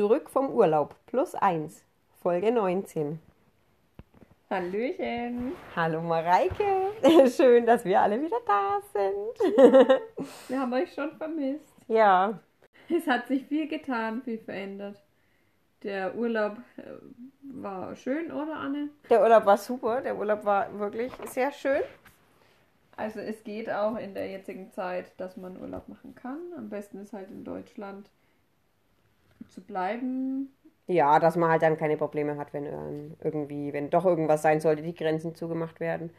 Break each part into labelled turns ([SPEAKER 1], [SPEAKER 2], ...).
[SPEAKER 1] Zurück vom Urlaub plus eins, Folge 19.
[SPEAKER 2] Hallöchen.
[SPEAKER 1] Hallo Mareike, schön, dass wir alle wieder da sind.
[SPEAKER 2] Wir haben euch schon vermisst.
[SPEAKER 1] ja,
[SPEAKER 2] Es hat sich viel getan, viel verändert. Der Urlaub äh, war schön, oder Anne?
[SPEAKER 1] der Urlaub war super, der Urlaub war wirklich sehr schön.
[SPEAKER 2] Also es geht auch in der jetzigen Zeit, dass man Urlaub machen kann. Am besten ist halt in Deutschland zu bleiben.
[SPEAKER 1] Ja, dass man halt dann keine Probleme hat, wenn ähm, irgendwie, wenn doch irgendwas sein sollte, die Grenzen zugemacht werden,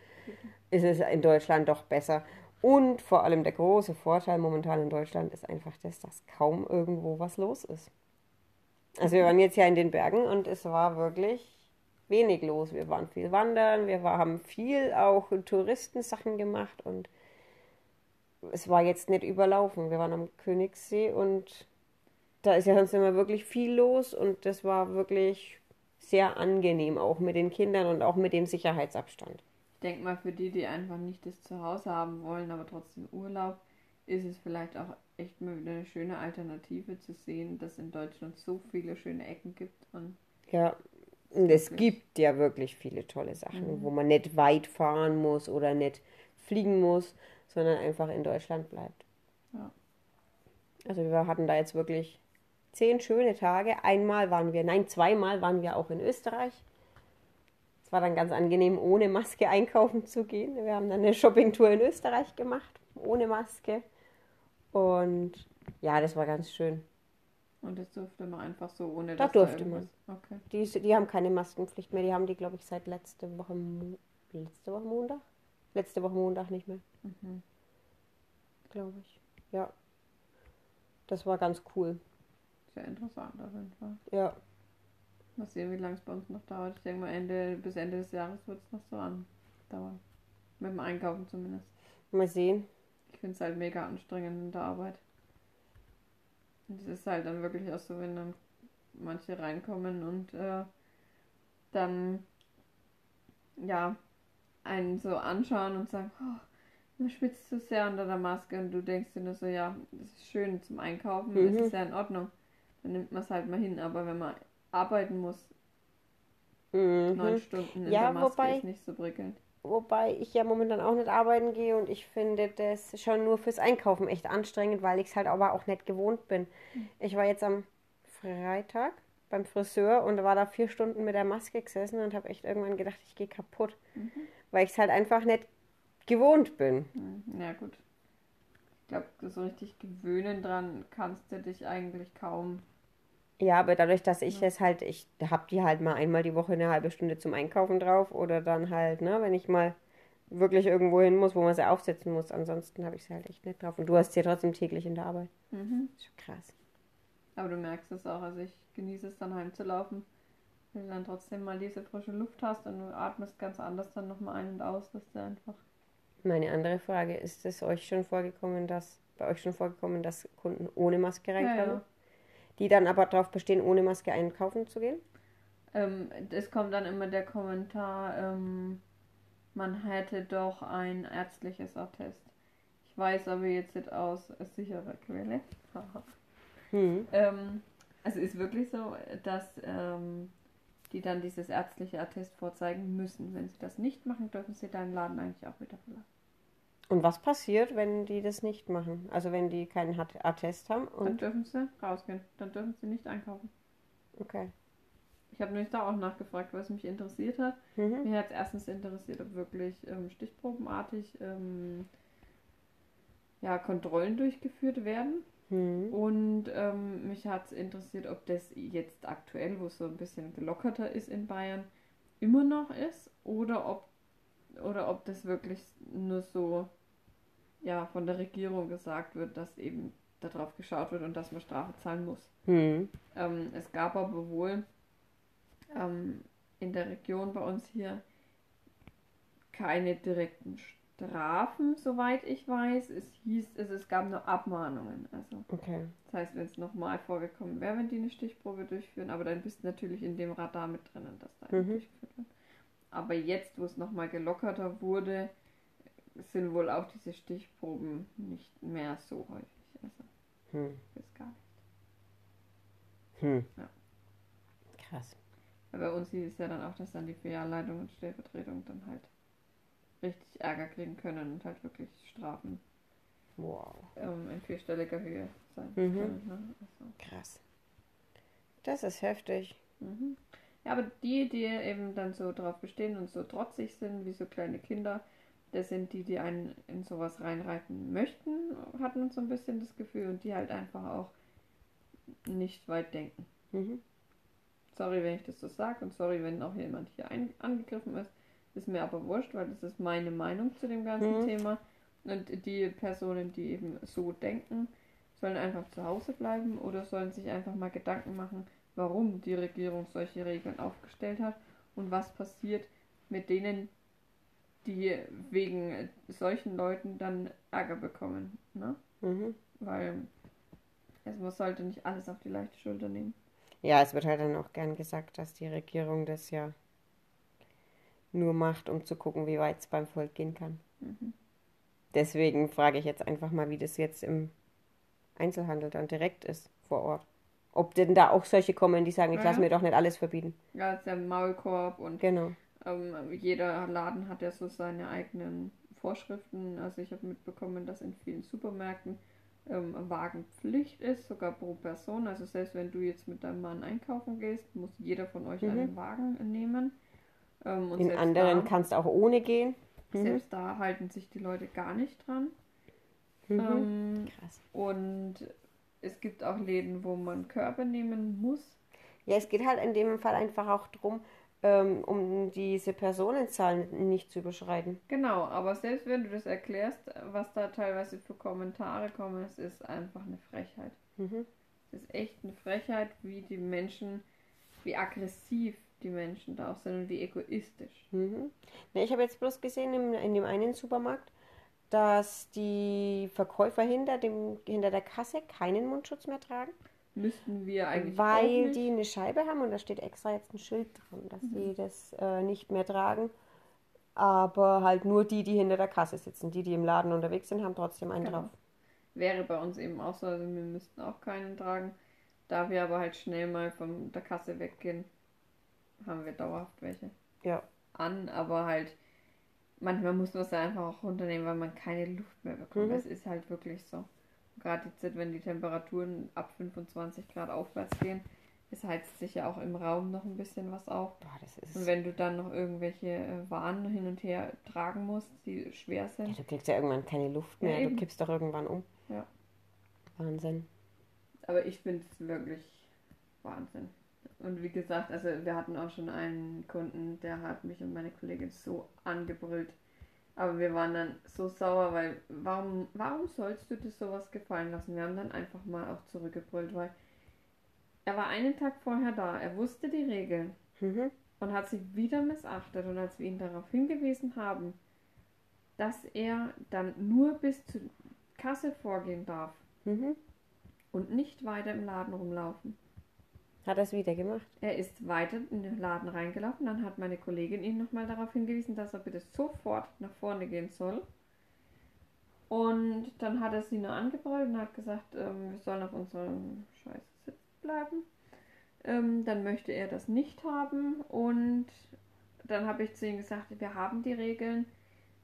[SPEAKER 1] ist es in Deutschland doch besser. Und vor allem der große Vorteil momentan in Deutschland ist einfach das, dass kaum irgendwo was los ist. Also wir waren jetzt ja in den Bergen und es war wirklich wenig los. Wir waren viel wandern, wir war, haben viel auch Touristensachen gemacht und es war jetzt nicht überlaufen. Wir waren am Königssee und da ist ja sonst immer wirklich viel los und das war wirklich sehr angenehm, auch mit den Kindern und auch mit dem Sicherheitsabstand.
[SPEAKER 2] Ich denke mal, für die, die einfach nicht das Zuhause haben wollen, aber trotzdem Urlaub, ist es vielleicht auch echt mal wieder eine schöne Alternative zu sehen, dass in Deutschland so viele schöne Ecken gibt. Und
[SPEAKER 1] Ja, und es gibt ja wirklich viele tolle Sachen, wo man nicht weit fahren muss oder nicht fliegen muss, sondern einfach in Deutschland bleibt.
[SPEAKER 2] Ja.
[SPEAKER 1] Also wir hatten da jetzt wirklich zehn schöne Tage. Einmal waren wir, nein, zweimal waren wir auch in Österreich. Es war dann ganz angenehm, ohne Maske einkaufen zu gehen. Wir haben dann eine Shoppingtour in Österreich gemacht, ohne Maske. Und ja, das war ganz schön.
[SPEAKER 2] Und das durfte man einfach so, ohne
[SPEAKER 1] Da durfte
[SPEAKER 2] irgendwas... Okay.
[SPEAKER 1] Die, die haben keine Maskenpflicht mehr. Die haben die, glaube ich, seit letzte Woche, letzte Woche Montag? Letzte Woche Montag nicht mehr,
[SPEAKER 2] Mhm.
[SPEAKER 1] glaube ich. Ja. Das war ganz cool.
[SPEAKER 2] Sehr interessant auf jeden Fall.
[SPEAKER 1] Ja.
[SPEAKER 2] Mal sehen, wie lange es bei uns noch dauert. Ich denke mal, Ende, bis Ende des Jahres wird es noch so andauern. Mit dem Einkaufen zumindest.
[SPEAKER 1] Mal sehen.
[SPEAKER 2] Ich finde es halt mega anstrengend in der Arbeit. Und es ist halt dann wirklich auch so, wenn dann manche reinkommen und äh, dann ja einen so anschauen und sagen, oh, man schwitzt zu sehr unter der Maske und du denkst dir nur so, ja, das ist schön zum Einkaufen,
[SPEAKER 1] Mhm.
[SPEAKER 2] das ist ja in Ordnung. Dann nimmt man es halt mal hin, aber wenn man arbeiten muss, neun
[SPEAKER 1] Mhm.
[SPEAKER 2] Stunden in
[SPEAKER 1] Ja,
[SPEAKER 2] der Maske
[SPEAKER 1] wobei-
[SPEAKER 2] ist nicht so prickelnd.
[SPEAKER 1] Wobei ich ja momentan auch nicht arbeiten gehe und ich finde das schon nur fürs Einkaufen echt anstrengend, weil ich es halt aber auch nicht gewohnt bin. Ich war jetzt am Freitag beim Friseur und war da vier Stunden mit der Maske gesessen und habe echt irgendwann gedacht, ich gehe kaputt,
[SPEAKER 2] Mhm.
[SPEAKER 1] weil ich es halt einfach nicht gewohnt bin.
[SPEAKER 2] Hm, Ja, gut. Ich glaube, so richtig gewöhnen dran kannst du dich eigentlich kaum.
[SPEAKER 1] Ja, aber dadurch, dass ich es halt, ich hab die halt mal einmal die Woche eine halbe Stunde zum Einkaufen drauf oder dann halt, ne, wenn ich mal wirklich irgendwo hin muss, wo man sie aufsetzen muss. Ansonsten habe ich sie halt echt nicht drauf. Und du hast sie trotzdem täglich in der Arbeit.
[SPEAKER 2] Mhm.
[SPEAKER 1] Ist schon krass.
[SPEAKER 2] Aber du merkst es auch. Also ich genieße es dann heimzulaufen, wenn du dann trotzdem mal diese frische Luft hast und du atmest ganz anders dann nochmal ein und aus, dass du einfach.
[SPEAKER 1] Meine andere Frage, ist es euch schon vorgekommen, dass, bei euch schon vorgekommen, dass Kunden ohne Maske
[SPEAKER 2] Ja,
[SPEAKER 1] reinkamen?
[SPEAKER 2] ja.
[SPEAKER 1] Die dann aber darauf bestehen, ohne Maske einkaufen zu gehen?
[SPEAKER 2] Ähm, es kommt dann immer der Kommentar, ähm, man hätte doch ein ärztliches Attest. Ich weiß aber jetzt nicht aus sicherer Quelle.
[SPEAKER 1] Hm.
[SPEAKER 2] Ähm, also ist wirklich so, dass ähm, die dann dieses ärztliche Attest vorzeigen müssen. Wenn sie das nicht machen, dürfen sie deinen Laden eigentlich auch wieder verlassen.
[SPEAKER 1] Und was passiert, wenn die das nicht machen? Also wenn die keinen Attest haben
[SPEAKER 2] Dann dürfen sie rausgehen. Dann dürfen sie nicht einkaufen.
[SPEAKER 1] okay.
[SPEAKER 2] Ich habe nämlich da auch nachgefragt, was mich interessiert hat.
[SPEAKER 1] Mhm.
[SPEAKER 2] Mir hat es erstens interessiert, ob wirklich ähm, stichprobenartig ähm, ja, Kontrollen durchgeführt werden.
[SPEAKER 1] Hm.
[SPEAKER 2] Und ähm, mich hat es interessiert, ob das jetzt aktuell, wo es so ein bisschen gelockerter ist in Bayern, immer noch ist oder ob, oder ob das wirklich nur so ja, von der Regierung gesagt wird, dass eben darauf geschaut wird und dass man Strafe zahlen muss.
[SPEAKER 1] Hm.
[SPEAKER 2] Ähm, es gab aber wohl ähm, in der Region bei uns hier keine direkten Strafen, soweit ich weiß. Es hieß, es, es gab nur Abmahnungen. Also
[SPEAKER 1] Okay.
[SPEAKER 2] das heißt, wenn es nochmal vorgekommen wäre, wenn die eine Stichprobe durchführen, aber dann bist du natürlich in dem Radar mit drinnen, dass da
[SPEAKER 1] Mhm.
[SPEAKER 2] durchgeführt wird. Aber jetzt, wo es nochmal gelockerter wurde, sind wohl auch diese Stichproben nicht mehr so häufig. Also
[SPEAKER 1] Hm.
[SPEAKER 2] bis gar nicht.
[SPEAKER 1] Hm.
[SPEAKER 2] Ja.
[SPEAKER 1] Krass.
[SPEAKER 2] Bei uns hieß es ja dann auch, dass dann die Filialleitung und Stellvertretung dann halt richtig Ärger kriegen können und halt wirklich Strafen
[SPEAKER 1] Wow.
[SPEAKER 2] ähm, in vierstelliger Höhe sein
[SPEAKER 1] Mhm.
[SPEAKER 2] können. Ne? Also,
[SPEAKER 1] Krass. Das ist heftig.
[SPEAKER 2] mhm. Ja, aber die, die eben dann so drauf bestehen und so trotzig sind, wie so kleine Kinder, das sind die, die einen in sowas reinreiten möchten, hatten so ein bisschen das Gefühl und die halt einfach auch nicht weit denken.
[SPEAKER 1] Mhm.
[SPEAKER 2] Sorry, wenn ich das so sage und sorry, wenn auch jemand hier ein angegriffen ist. Ist mir aber wurscht, weil das ist meine Meinung zu dem ganzen
[SPEAKER 1] Mhm.
[SPEAKER 2] Thema. Und die Personen, die eben so denken, sollen einfach zu Hause bleiben oder sollen sich einfach mal Gedanken machen, warum die Regierung solche Regeln aufgestellt hat und was passiert mit denen, die wegen solchen Leuten dann Ärger bekommen. Ne?
[SPEAKER 1] Mhm.
[SPEAKER 2] Weil es man sollte nicht alles auf die leichte Schulter nehmen.
[SPEAKER 1] Ja, es wird halt dann auch gern gesagt, dass die Regierung das ja nur macht, um zu gucken, wie weit es beim Volk gehen kann.
[SPEAKER 2] Mhm.
[SPEAKER 1] Deswegen frage ich jetzt einfach mal, wie das jetzt im Einzelhandel dann direkt ist vor Ort. Ob denn da auch solche kommen, die sagen, ich
[SPEAKER 2] Ja,
[SPEAKER 1] lasse mir doch nicht alles verbieten.
[SPEAKER 2] Ja, ist der Maulkorb und
[SPEAKER 1] Genau.
[SPEAKER 2] Ähm, jeder Laden hat ja so seine eigenen Vorschriften. Also ich habe mitbekommen, dass in vielen Supermärkten ähm, Wagenpflicht ist, sogar pro Person. Also selbst wenn du jetzt mit deinem Mann einkaufen gehst, muss jeder von euch
[SPEAKER 1] Mhm.
[SPEAKER 2] einen Wagen nehmen. Ähm, und
[SPEAKER 1] In anderen
[SPEAKER 2] da,
[SPEAKER 1] kannst auch ohne gehen. Mhm.
[SPEAKER 2] selbst da halten sich die Leute gar nicht dran.
[SPEAKER 1] Mhm.
[SPEAKER 2] Ähm,
[SPEAKER 1] Krass.
[SPEAKER 2] und es gibt auch Läden, wo man Körbe nehmen muss.
[SPEAKER 1] Ja, es geht halt in dem Fall einfach auch darum, ähm, um diese Personenzahlen nicht zu überschreiten.
[SPEAKER 2] Genau, aber selbst wenn du das erklärst, was da teilweise für Kommentare kommen, es ist einfach eine Frechheit.
[SPEAKER 1] Mhm.
[SPEAKER 2] Es ist echt eine Frechheit, wie die Menschen, wie aggressiv die Menschen da auch sind und wie egoistisch.
[SPEAKER 1] Mhm. Ne, ich habe jetzt bloß gesehen im, in dem einen Supermarkt, dass die Verkäufer hinter, dem, hinter der Kasse keinen Mundschutz mehr tragen,
[SPEAKER 2] Müssten wir eigentlich
[SPEAKER 1] weil.
[SPEAKER 2] Mhm.
[SPEAKER 1] die eine Scheibe haben und da steht extra jetzt ein Schild dran, dass die das äh, nicht mehr tragen. Aber halt nur die, die hinter der Kasse sitzen. Die, die im Laden unterwegs sind, haben trotzdem einen
[SPEAKER 2] Genau.
[SPEAKER 1] drauf.
[SPEAKER 2] Wäre bei uns eben auch so, also wir müssten auch keinen tragen. Da wir aber halt schnell mal von der Kasse weggehen, haben wir dauerhaft welche
[SPEAKER 1] Ja.
[SPEAKER 2] an, aber halt manchmal muss man es einfach auch runternehmen, weil man keine Luft mehr bekommt.
[SPEAKER 1] Mhm.
[SPEAKER 2] Es ist halt wirklich so. Gerade jetzt, wenn die Temperaturen ab 25 Grad aufwärts gehen, es heizt sich ja auch im Raum noch ein bisschen was auf.
[SPEAKER 1] Boah,
[SPEAKER 2] Und wenn du dann noch irgendwelche äh, Waren hin und her tragen musst, die schwer
[SPEAKER 1] Ja,
[SPEAKER 2] sind,
[SPEAKER 1] du kriegst ja irgendwann keine Luft
[SPEAKER 2] Ja,
[SPEAKER 1] mehr. du
[SPEAKER 2] eben.
[SPEAKER 1] kippst doch irgendwann um.
[SPEAKER 2] Ja.
[SPEAKER 1] Wahnsinn.
[SPEAKER 2] Aber ich finde es wirklich Wahnsinn. Und wie gesagt, also wir hatten auch schon einen Kunden, der hat mich und meine Kollegin so angebrüllt. Aber wir waren dann so sauer, weil warum, warum sollst du dir sowas gefallen lassen? Wir haben dann einfach mal auch zurückgebrüllt, weil er war einen Tag vorher da, er wusste die Regeln
[SPEAKER 1] Mhm.
[SPEAKER 2] und hat sie wieder missachtet. Und als wir ihn darauf hingewiesen haben, dass er dann nur bis zur Kasse vorgehen darf
[SPEAKER 1] Mhm.
[SPEAKER 2] und nicht weiter im Laden rumlaufen,
[SPEAKER 1] Hat er es wieder gemacht?
[SPEAKER 2] Er ist weiter in den Laden reingelaufen. Dann hat meine Kollegin ihn nochmal darauf hingewiesen, dass er bitte sofort nach vorne gehen soll. Und dann hat er sie nur angebrüllt und hat gesagt, ähm, wir sollen auf unserem scheiß Sitz bleiben. Ähm, dann möchte er das nicht haben. Und dann habe ich zu ihm gesagt, wir haben die Regeln.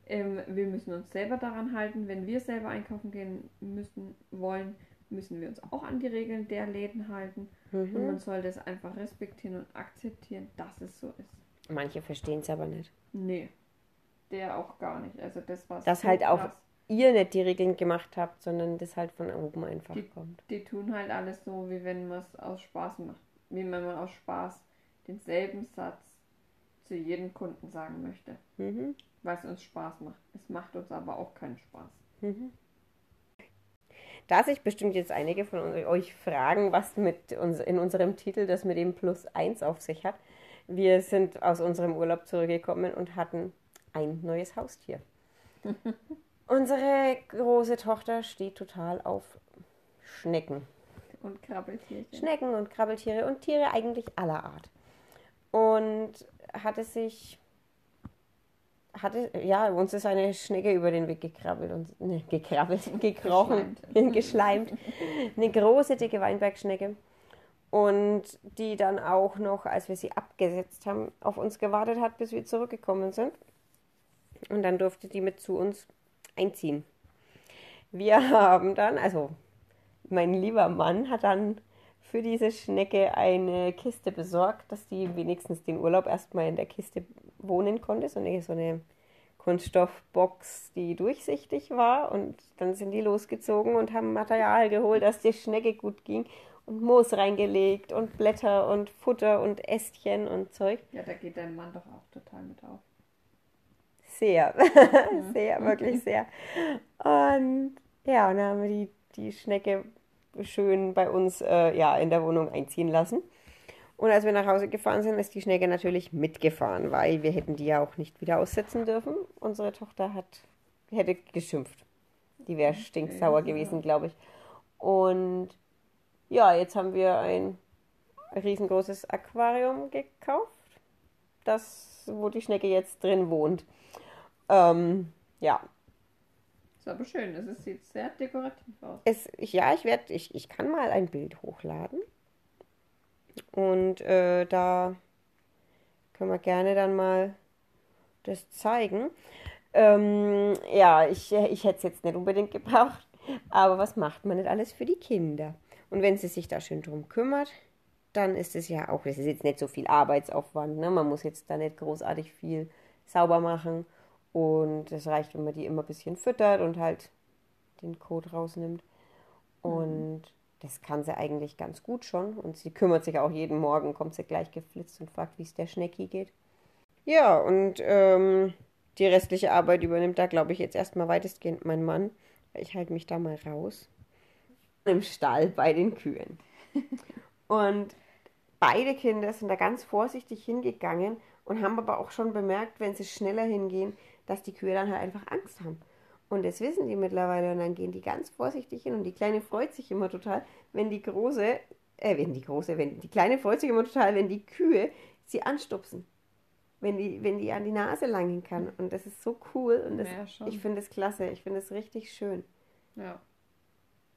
[SPEAKER 2] Ähm, wir müssen uns selber daran halten. Wenn wir selber einkaufen gehen müssen wollen, müssen wir uns auch an die Regeln der Läden halten. Und man
[SPEAKER 1] Mhm.
[SPEAKER 2] soll das einfach respektieren und akzeptieren, dass es so ist.
[SPEAKER 1] Manche verstehen es aber nicht.
[SPEAKER 2] Nee. Der auch gar nicht. Also das war
[SPEAKER 1] Das
[SPEAKER 2] so
[SPEAKER 1] halt auch-
[SPEAKER 2] krass.
[SPEAKER 1] Ihr nicht die Regeln gemacht habt, sondern das halt von oben einfach
[SPEAKER 2] Die-
[SPEAKER 1] kommt.
[SPEAKER 2] Die tun halt alles so, wie wenn man es aus Spaß macht. Wie wenn man aus Spaß denselben Satz zu jedem Kunden sagen möchte.
[SPEAKER 1] Mhm.
[SPEAKER 2] Weil es uns Spaß macht. Es macht uns aber auch keinen Spaß.
[SPEAKER 1] Mhm. Da sich bestimmt jetzt einige von euch fragen, was mit uns in unserem Titel das mit dem Plus 1 auf sich hat. Wir sind aus unserem Urlaub zurückgekommen und hatten ein neues Haustier. Unsere große Tochter steht total auf Schnecken.
[SPEAKER 2] Und Krabbeltierchen.
[SPEAKER 1] Schnecken und Krabbeltiere und Tiere eigentlich aller Art. Und hatte sich, hatte, ja, uns ist eine Schnecke über den Weg gekrabbelt und, ne, gekrabbelt, gekrochen, geschleimt. Eine große, dicke Weinbergschnecke. Und die dann auch noch, als wir sie abgesetzt haben, auf uns gewartet hat, bis wir zurückgekommen sind. Und dann durfte die mit zu uns einziehen. Wir haben dann, also mein lieber Mann hat dann für diese Schnecke eine Kiste besorgt, dass die wenigstens den Urlaub erstmal in der Kiste wohnen konnte. So eine, so eine Kunststoffbox, die durchsichtig war. Und dann sind die losgezogen und haben Material geholt, dass die Schnecke gut ging. Und Moos reingelegt und Blätter und Futter und Ästchen und Zeug.
[SPEAKER 2] Ja, da geht dein Mann doch auch total mit auf.
[SPEAKER 1] Sehr, sehr, wirklich sehr. Und ja, und dann haben wir die, die Schnecke schön bei uns äh, ja, in der Wohnung einziehen lassen. Und als wir nach Hause gefahren sind, ist die Schnecke natürlich mitgefahren, weil wir hätten die ja auch nicht wieder aussetzen dürfen. Unsere Tochter hat, hätte geschimpft. Die wäre stinksauer gewesen, glaube ich. Und ja, jetzt haben wir ein riesengroßes Aquarium gekauft, das, wo die Schnecke jetzt drin wohnt. Ähm, ja.
[SPEAKER 2] Ist aber schön, es sieht sehr dekorativ aus.
[SPEAKER 1] Es, ja, ich werde, ich, ich kann mal ein Bild hochladen. Und äh, da können wir gerne dann mal das zeigen. Ähm, ja, ich, ich hätte es jetzt nicht unbedingt gebraucht, aber was macht man nicht alles für die Kinder? Und wenn sie sich da schön drum kümmert, dann ist es ja auch, das ist jetzt nicht so viel Arbeitsaufwand, ne? man muss jetzt da nicht großartig viel sauber machen und es reicht, wenn man die immer ein bisschen füttert und halt den Kot rausnimmt. Und mhm. Das kann sie eigentlich ganz gut schon. Und sie kümmert sich auch jeden Morgen, kommt sie gleich geflitzt und fragt, wie es der Schnecki geht. Ja, und ähm, die restliche Arbeit übernimmt da, glaube ich, jetzt erstmal weitestgehend mein Mann. Ich halte mich da mal raus. Im Stall bei den Kühen. und beide Kinder sind da ganz vorsichtig hingegangen und haben aber auch schon bemerkt, wenn sie schneller hingehen, dass die Kühe dann halt einfach Angst haben. Und das wissen die mittlerweile und dann gehen die ganz vorsichtig hin und die Kleine freut sich immer total, wenn die Große, äh, wenn die Große, wenn die Kleine freut sich immer total, wenn die Kühe sie anstupsen. Wenn die, wenn die an die Nase langen kann. Und das ist so cool und das, ja, ich finde es klasse, ich finde es richtig schön.
[SPEAKER 2] Ja.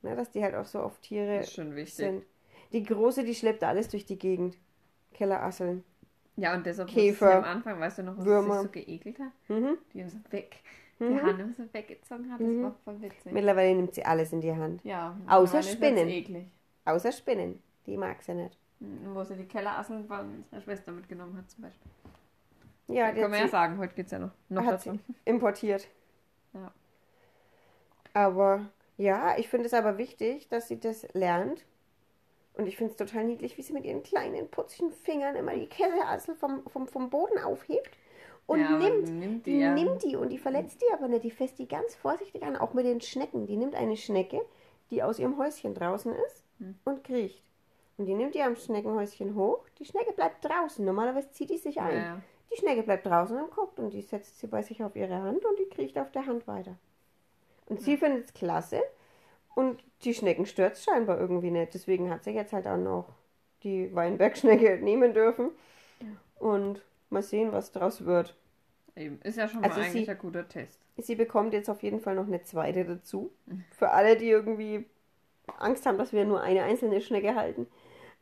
[SPEAKER 1] Na, dass die halt auch so auf Tiere
[SPEAKER 2] das ist schon wichtig. sind.
[SPEAKER 1] Die Große, die schleppt alles durch die Gegend. Kellerasseln.
[SPEAKER 2] Ja, und deshalb
[SPEAKER 1] Käfer,
[SPEAKER 2] am Anfang, weißt du noch, was
[SPEAKER 1] Würmer.
[SPEAKER 2] sich so geekelt hat?
[SPEAKER 1] Mhm.
[SPEAKER 2] Die so weg, die mhm. Hand so weggezogen hat, das mhm. war voll witzig.
[SPEAKER 1] Mittlerweile nimmt sie alles in die Hand.
[SPEAKER 2] Ja.
[SPEAKER 1] Außer Spinnen. Außer Spinnen. Die mag sie nicht.
[SPEAKER 2] Mhm, wo sie die Kellerasseln von ihrer Schwester mitgenommen hat zum Beispiel.
[SPEAKER 1] Ja,
[SPEAKER 2] die Können wir ja sagen, heute geht es ja noch, noch
[SPEAKER 1] hat
[SPEAKER 2] dazu.
[SPEAKER 1] Importiert.
[SPEAKER 2] Ja.
[SPEAKER 1] Aber ja, ich finde es aber wichtig, dass sie das lernt und ich finde es total niedlich, wie sie mit ihren kleinen, putzigen Fingern immer die Kellerassel vom, vom, vom Boden aufhebt und
[SPEAKER 2] ja,
[SPEAKER 1] nimmt,
[SPEAKER 2] nimmt, die, ja.
[SPEAKER 1] nimmt die. Und die verletzt die aber nicht. Die fässt die ganz vorsichtig an, auch mit den Schnecken. Die nimmt eine Schnecke, die aus ihrem Häuschen draußen ist hm. und kriecht. Und die nimmt die am Schneckenhäuschen hoch. Die Schnecke bleibt draußen. Normalerweise zieht die sich ein.
[SPEAKER 2] Ja.
[SPEAKER 1] Die Schnecke bleibt draußen und guckt und die setzt sie bei sich auf ihre Hand und die kriecht auf der Hand weiter. Und sie findet es klasse, und die Schnecken stört es scheinbar irgendwie nicht. Deswegen hat sie jetzt halt auch noch die Weinbergschnecke nehmen dürfen. Und mal sehen, was draus wird.
[SPEAKER 2] Eben. Ist ja schon also mal eigentlich sie, ein guter Test.
[SPEAKER 1] Sie bekommt jetzt auf jeden Fall noch eine zweite dazu. Für alle, die irgendwie Angst haben, dass wir nur eine einzelne Schnecke halten.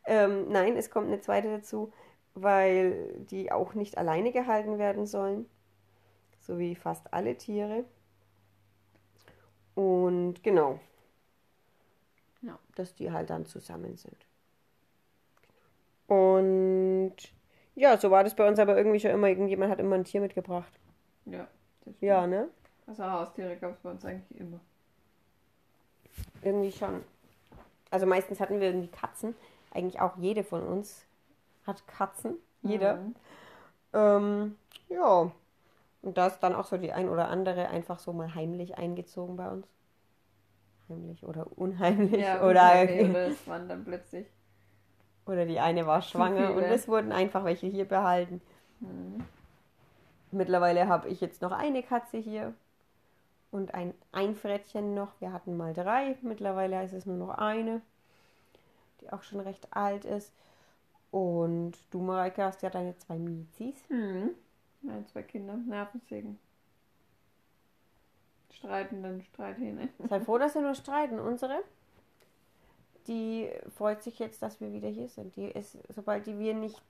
[SPEAKER 1] Ähm, nein, es kommt eine zweite dazu, weil die auch nicht alleine gehalten werden sollen. So wie fast alle Tiere. Und genau,
[SPEAKER 2] ja.
[SPEAKER 1] Dass die halt dann zusammen sind. Und ja, so war das bei uns aber irgendwie schon immer. Irgendjemand hat immer ein Tier mitgebracht.
[SPEAKER 2] Ja.
[SPEAKER 1] Ja, ne?
[SPEAKER 2] Also Haustiere gab es bei uns eigentlich immer.
[SPEAKER 1] Irgendwie schon. Also meistens hatten wir irgendwie Katzen. Eigentlich auch jede von uns hat Katzen. Jeder. Mhm. Ähm, ja. Und da ist dann auch so die ein oder andere einfach so mal heimlich eingezogen bei uns heimlich oder unheimlich
[SPEAKER 2] ja,
[SPEAKER 1] oder,
[SPEAKER 2] oder es waren dann plötzlich
[SPEAKER 1] oder die eine war schwanger und es wurden einfach welche hier behalten.
[SPEAKER 2] Mhm.
[SPEAKER 1] Mittlerweile habe ich jetzt noch eine Katze hier und ein Einfrättchen noch. Wir hatten mal drei, mittlerweile ist es nur noch eine, die auch schon recht alt ist. Und du, Mareike, hast ja deine zwei Mizis.
[SPEAKER 2] Mhm. Meine zwei Kinder, Nervensägen streitenden Streithähne.
[SPEAKER 1] Sei froh, dass sie nur streiten. Unsere, die freut sich jetzt, dass wir wieder hier sind. Die ist, sobald die wir nicht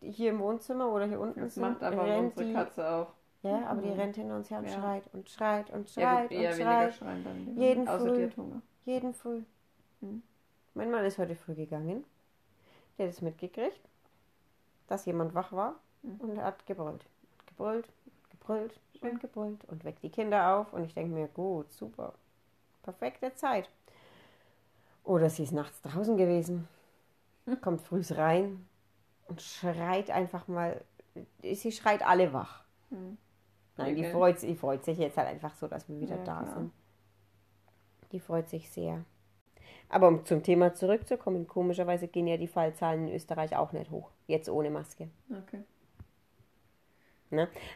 [SPEAKER 1] hier im Wohnzimmer oder hier unten
[SPEAKER 2] Das
[SPEAKER 1] sind,
[SPEAKER 2] macht aber
[SPEAKER 1] rennt
[SPEAKER 2] unsere
[SPEAKER 1] die,
[SPEAKER 2] Katze auch.
[SPEAKER 1] ja, aber die
[SPEAKER 2] Mhm.
[SPEAKER 1] rennt hinter uns her und
[SPEAKER 2] Ja.
[SPEAKER 1] schreit und schreit und
[SPEAKER 2] Ja,
[SPEAKER 1] schreit
[SPEAKER 2] eher
[SPEAKER 1] und schreit.
[SPEAKER 2] schreien dann.
[SPEAKER 1] Jeden
[SPEAKER 2] Außer
[SPEAKER 1] Früh. Jeden Früh.
[SPEAKER 2] Mhm.
[SPEAKER 1] Mein Mann ist heute früh gegangen. Der hat es mitgekriegt, dass jemand wach war
[SPEAKER 2] Mhm.
[SPEAKER 1] und er hat gebrüllt. Gebrüllt, gebrüllt
[SPEAKER 2] Schön.
[SPEAKER 1] und gebrüllt und weckt die Kinder auf und ich denke mir, gut, super. Perfekte Zeit. Oder sie ist nachts draußen gewesen, kommt früh rein und schreit einfach mal, sie schreit alle wach.
[SPEAKER 2] Mhm.
[SPEAKER 1] Nein, die freut, die freut sich jetzt halt einfach so, dass wir wieder
[SPEAKER 2] Ja,
[SPEAKER 1] da
[SPEAKER 2] klar.
[SPEAKER 1] sind. Die freut sich sehr. Aber um zum Thema zurückzukommen, komischerweise gehen ja die Fallzahlen in Österreich auch nicht hoch. Jetzt ohne Maske.
[SPEAKER 2] Okay.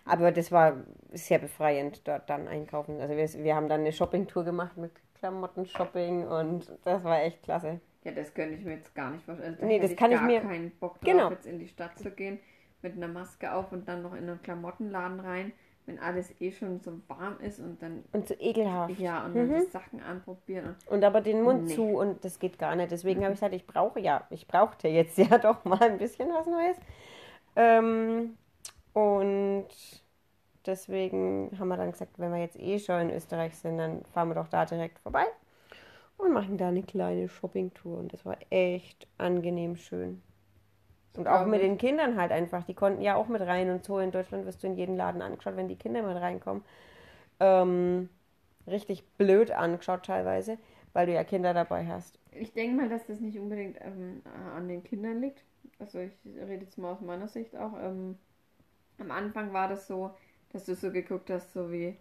[SPEAKER 1] Aber das war sehr befreiend, dort dann einkaufen. Also wir, wir haben dann eine Shoppingtour gemacht mit Klamotten-Shopping und das war echt klasse.
[SPEAKER 2] Ja, das könnte ich mir jetzt gar nicht vorstellen. Da
[SPEAKER 1] Nee, das kann ich
[SPEAKER 2] gar
[SPEAKER 1] mir-
[SPEAKER 2] keinen Bock drauf,
[SPEAKER 1] Genau.
[SPEAKER 2] jetzt in die Stadt zu gehen, mit einer Maske auf und dann noch in einen Klamottenladen rein, wenn alles eh schon so warm ist und dann,
[SPEAKER 1] Und so ekelhaft.
[SPEAKER 2] ja, und dann
[SPEAKER 1] Mhm.
[SPEAKER 2] die Sachen anprobieren. Und,
[SPEAKER 1] Und aber den Mund
[SPEAKER 2] Nee.
[SPEAKER 1] zu und das geht gar nicht. Deswegen habe ich gesagt, ich brauche ja, ich brauchte jetzt ja doch mal ein bisschen was Neues. Ähm, und deswegen haben wir dann gesagt, wenn wir jetzt eh schon in Österreich sind, dann fahren wir doch da direkt vorbei und machen da eine kleine Shoppingtour. Und das war echt angenehm schön. Und auch mit den Kindern halt einfach. Die konnten ja auch mit rein und so. In Deutschland wirst du in jeden Laden angeschaut, wenn die Kinder mit reinkommen. Ähm, richtig blöd angeschaut teilweise, weil du ja Kinder dabei hast.
[SPEAKER 2] ich denke mal, dass das nicht unbedingt ähm, an den Kindern liegt. Also ich rede jetzt mal aus meiner Sicht auch. Ähm, am Anfang war das so, dass du so geguckt hast, so wie,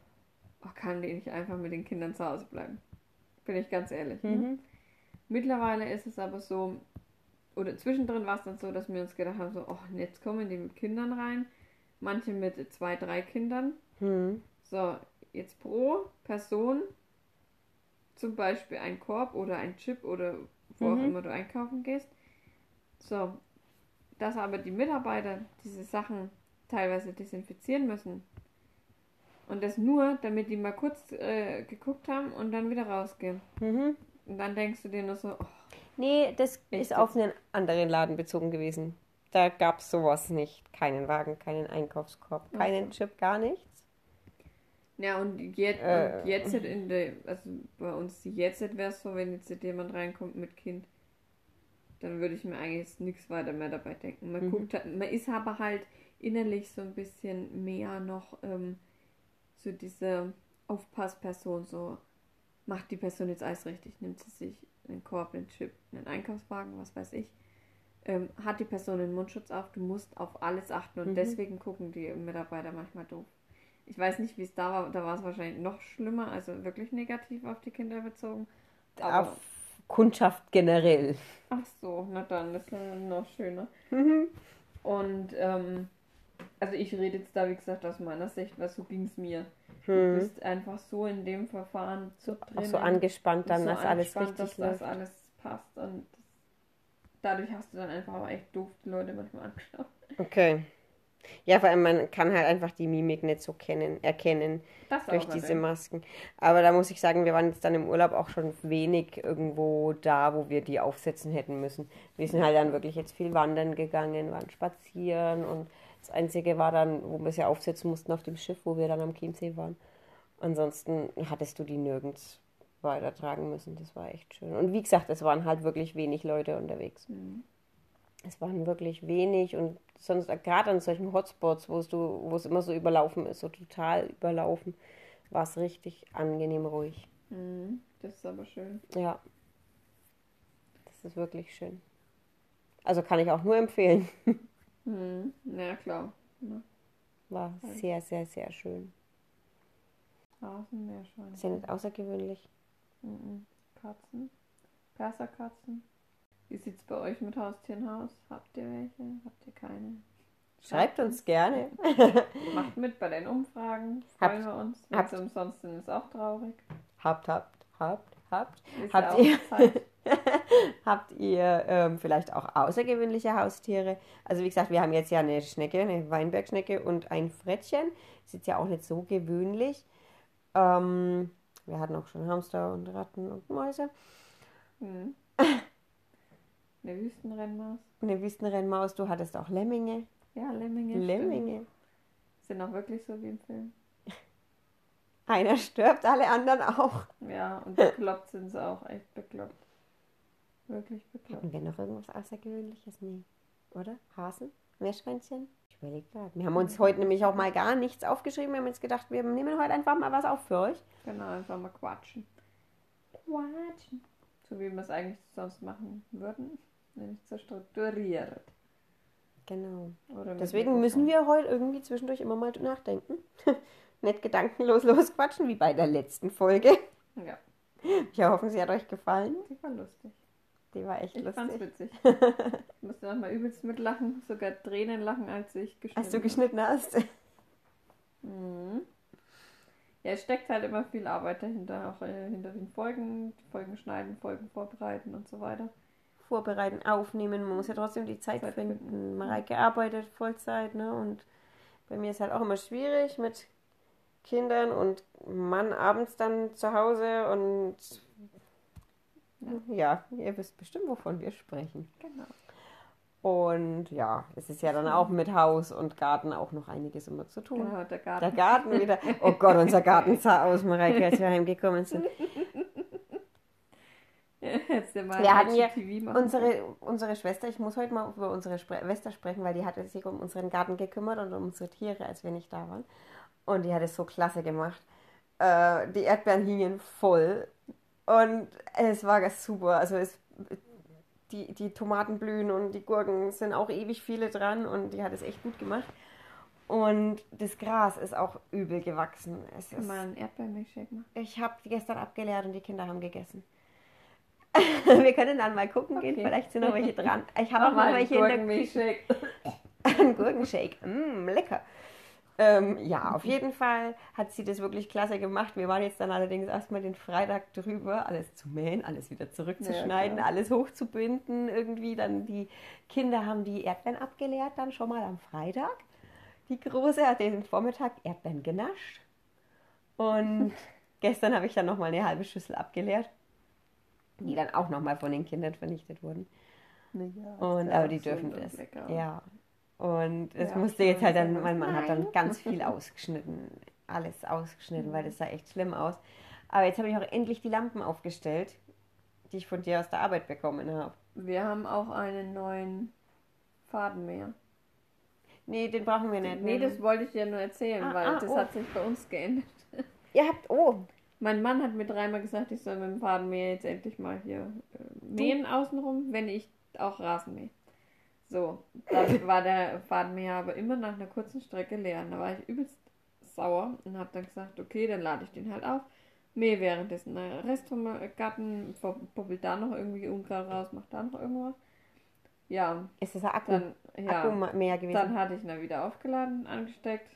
[SPEAKER 2] oh, kann die nicht einfach mit den Kindern zu Hause bleiben? Bin ich ganz ehrlich. Ne?
[SPEAKER 1] Mhm.
[SPEAKER 2] Mittlerweile ist es aber so, oder zwischendrin war es dann so, dass wir uns gedacht haben, so, oh, jetzt kommen die mit Kindern rein. Manche mit zwei, drei Kindern.
[SPEAKER 1] Hm.
[SPEAKER 2] So, jetzt pro Person zum Beispiel ein Korb oder ein Chip oder wo auch
[SPEAKER 1] Mhm.
[SPEAKER 2] immer du einkaufen gehst. So, dass aber die Mitarbeiter diese Sachen teilweise desinfizieren müssen. Und das nur, damit die mal kurz äh, geguckt haben und dann wieder rausgehen.
[SPEAKER 1] Mhm.
[SPEAKER 2] Und dann denkst du dir nur so, oh,
[SPEAKER 1] Nee, das
[SPEAKER 2] Echt
[SPEAKER 1] ist auf einen anderen Laden bezogen gewesen. Da gab es sowas nicht. Keinen Wagen, keinen Einkaufskorb, keinen Chip, gar nichts.
[SPEAKER 2] Ja, und jetzt,
[SPEAKER 1] Äh.
[SPEAKER 2] und jetzt in der, also bei uns jetzt wäre es so, wenn jetzt jemand reinkommt mit Kind, dann würde ich mir eigentlich nichts weiter mehr dabei denken. Man
[SPEAKER 1] Mhm.
[SPEAKER 2] guckt halt, man ist aber halt innerlich so ein bisschen mehr noch ähm, so diese Aufpassperson, so macht die Person jetzt alles richtig, nimmt sie sich einen Korb, einen Chip, einen Einkaufswagen, was weiß ich. Ähm, hat die Person einen Mundschutz auf, du musst auf alles achten und
[SPEAKER 1] Mhm.
[SPEAKER 2] deswegen gucken die Mitarbeiter manchmal doof. Ich weiß nicht, wie es da war. Da war es wahrscheinlich noch schlimmer, also wirklich negativ auf die Kinder bezogen. Aber,
[SPEAKER 1] Auf Kundschaft generell.
[SPEAKER 2] ach so, na dann, das ist noch schöner.
[SPEAKER 1] Mhm.
[SPEAKER 2] Und, ähm, also ich rede jetzt da, wie gesagt, aus meiner Sicht, weil so ging es mir. Du
[SPEAKER 1] Hm.
[SPEAKER 2] bist einfach so in dem Verfahren so drin.
[SPEAKER 1] Auch so angespannt dann,
[SPEAKER 2] so
[SPEAKER 1] dass alles richtig
[SPEAKER 2] dass das alles passt. Und das, dadurch hast du dann einfach auch echt doof die Leute manchmal angeschaut.
[SPEAKER 1] Okay. Ja, vor allem man kann halt einfach die Mimik nicht so kennen, erkennen
[SPEAKER 2] Das
[SPEAKER 1] durch diese. Masken. Aber da muss ich sagen, wir waren jetzt dann im Urlaub auch schon wenig irgendwo da, wo wir die aufsetzen hätten müssen. Wir sind halt dann wirklich jetzt viel wandern gegangen, waren spazieren und das Einzige war dann, wo wir sie aufsetzen mussten auf dem Schiff, wo wir dann am Chiemsee waren. Ansonsten hattest du die nirgends weitertragen müssen. Das war echt schön. Und wie gesagt, es waren halt wirklich wenig Leute unterwegs.
[SPEAKER 2] Mhm.
[SPEAKER 1] Es waren wirklich wenig und sonst gerade an solchen Hotspots, wo es du, wo es immer so überlaufen ist, so total überlaufen, war es richtig angenehm ruhig.
[SPEAKER 2] Mhm. Das ist aber schön.
[SPEAKER 1] Ja. Das ist wirklich schön. Also kann ich auch nur empfehlen.
[SPEAKER 2] Mhm. Ja, klar. Ja.
[SPEAKER 1] War sehr, sehr, sehr schön.
[SPEAKER 2] Rasenmeerschwein.
[SPEAKER 1] Ist ja nicht außergewöhnlich.
[SPEAKER 2] Mhm. Katzen. Perserkatzen. Wie sieht's bei euch mit Haustieren aus? Habt ihr welche? Habt ihr keine?
[SPEAKER 1] Schreibt uns gerne.
[SPEAKER 2] Macht mit bei den Umfragen.
[SPEAKER 1] Habt-
[SPEAKER 2] Freuen wir uns. Wenn
[SPEAKER 1] habt-
[SPEAKER 2] sie umsonst sind, ist auch traurig.
[SPEAKER 1] Habt, habt, habt, habt.
[SPEAKER 2] Ist
[SPEAKER 1] Habt ihr-. Habt ihr ähm, vielleicht auch außergewöhnliche Haustiere? Also wie gesagt, wir haben jetzt ja eine Schnecke, eine Weinbergschnecke und ein Frettchen. Ist jetzt ja auch nicht so gewöhnlich. Ähm, wir hatten auch schon Hamster und Ratten und Mäuse.
[SPEAKER 2] Mhm. Eine Wüstenrennmaus.
[SPEAKER 1] Eine Wüstenrennmaus, du hattest auch Lemminge.
[SPEAKER 2] Ja, Lemminge. stimmt.
[SPEAKER 1] Lemminge.
[SPEAKER 2] Sind auch wirklich so wie im Film.
[SPEAKER 1] Einer stirbt, alle anderen auch.
[SPEAKER 2] Ja, und bekloppt sind sie auch. Echt bekloppt. Wirklich bekloppt.
[SPEAKER 1] Hatten wir noch irgendwas Außergewöhnliches? Nee. Oder? Hasen? Meerschweinchen? Ich überlege gerade. Wir haben uns heute nämlich auch mal gar nichts aufgeschrieben. Wir haben jetzt gedacht, wir nehmen heute einfach mal was auf für euch.
[SPEAKER 2] Genau, einfach mal quatschen. Quatschen. So wie wir es eigentlich sonst machen würden. Nämlich so strukturiert.
[SPEAKER 1] Genau. Deswegen müssen wir heute irgendwie zwischendurch immer mal nachdenken. Nicht gedankenlos losquatschen, wie bei der letzten Folge.
[SPEAKER 2] Ja,
[SPEAKER 1] Wir hoffen, sie hat euch gefallen.
[SPEAKER 2] die war lustig.
[SPEAKER 1] Die war echt
[SPEAKER 2] Ich fand's
[SPEAKER 1] lustig.
[SPEAKER 2] witzig. Ich musste nochmal übelst mitlachen, sogar Tränen lachen, als ich geschnitten
[SPEAKER 1] Als du geschnitten hast.
[SPEAKER 2] Mhm. Ja, es steckt halt immer viel Arbeit dahinter, auch äh, hinter den Folgen, Folgen schneiden, Folgen vorbereiten und so weiter.
[SPEAKER 1] Vorbereiten, aufnehmen. Man muss ja trotzdem die Zeit,
[SPEAKER 2] Zeit
[SPEAKER 1] finden.
[SPEAKER 2] finden.
[SPEAKER 1] Mareike arbeitet Vollzeit, ne? Und bei mir ist halt auch immer schwierig mit Kindern und Mann abends dann zu Hause und ja, ihr wisst bestimmt, wovon wir sprechen.
[SPEAKER 2] Genau.
[SPEAKER 1] Und ja, es ist ja dann auch mit Haus und Garten auch noch einiges immer zu tun.
[SPEAKER 2] Genau, der
[SPEAKER 1] Der
[SPEAKER 2] Garten.
[SPEAKER 1] Garten wieder. Oh Gott, unser Garten sah aus, Mareike, als wir heimgekommen sind. Wir hatten ja. Unsere, unsere Schwester, ich muss heute mal über unsere Schwester sprechen, weil die hat sich um unseren Garten gekümmert und um unsere Tiere, als wir nicht da waren. Und die hat es so klasse gemacht. Äh, die Erdbeeren hingen voll. Und es war ganz super. Also es, die, die Tomaten blühen und die Gurken sind auch ewig viele dran und die hat es echt gut gemacht. Und das Gras ist auch übel gewachsen. Es ist,
[SPEAKER 2] mal einen Erdbeermilchshake machen.
[SPEAKER 1] ich habe die gestern abgeleert und die Kinder haben gegessen. Wir können dann mal gucken gehen,
[SPEAKER 2] Okay.
[SPEAKER 1] vielleicht sind noch welche dran. Ich habe auch noch welche in der Küche. Ein Gurkenshake. Mm, lecker. Ähm, ja, auf jeden Fall hat sie das wirklich klasse gemacht. Wir waren jetzt dann allerdings erstmal den Freitag drüber, alles zu mähen, alles wieder zurückzuschneiden,
[SPEAKER 2] Ja,
[SPEAKER 1] alles hochzubinden. Irgendwie dann die Kinder haben die Erdbeeren abgeleert, dann schon mal am Freitag. Die Große hat den Vormittag Erdbeeren genascht. Und gestern habe ich dann nochmal eine halbe Schüssel abgeleert, die dann auch nochmal von den Kindern vernichtet wurden.
[SPEAKER 2] Ja,
[SPEAKER 1] Und aber die dürfen das.
[SPEAKER 2] lecker.
[SPEAKER 1] Ja. Und es
[SPEAKER 2] Ja,
[SPEAKER 1] musste jetzt halt dann, mein Mann hat dann ganz viel ausgeschnitten. Alles ausgeschnitten, weil das sah echt schlimm aus. Aber jetzt habe ich auch endlich die Lampen aufgestellt, die ich von dir aus der Arbeit bekommen habe.
[SPEAKER 2] Wir haben auch einen neuen Faden mehr.
[SPEAKER 1] Nee, den brauchen wir nicht.
[SPEAKER 2] Nee, das wollte ich dir nur erzählen,
[SPEAKER 1] Ah,
[SPEAKER 2] weil
[SPEAKER 1] ah,
[SPEAKER 2] das
[SPEAKER 1] oh.
[SPEAKER 2] hat sich bei uns geändert.
[SPEAKER 1] Ihr habt, oh,
[SPEAKER 2] Mein Mann hat mir dreimal gesagt, ich soll mit dem Fadenmäher jetzt endlich mal hier äh, mähen außenrum, wenn ich auch Rasen mähe. So, dann war der Fadenmäher aber immer nach einer kurzen Strecke leer. Und da war ich übelst sauer und habe dann gesagt, okay, dann lade ich den halt auf. Mähe währenddessen der Rest vom Garten, poppelt da noch irgendwie Unkraut raus, macht da noch irgendwas. Ja,
[SPEAKER 1] ist das ein Akku,
[SPEAKER 2] dann, ja,
[SPEAKER 1] Akku mehr gewesen?
[SPEAKER 2] dann hatte ich ihn wieder aufgeladen, angesteckt,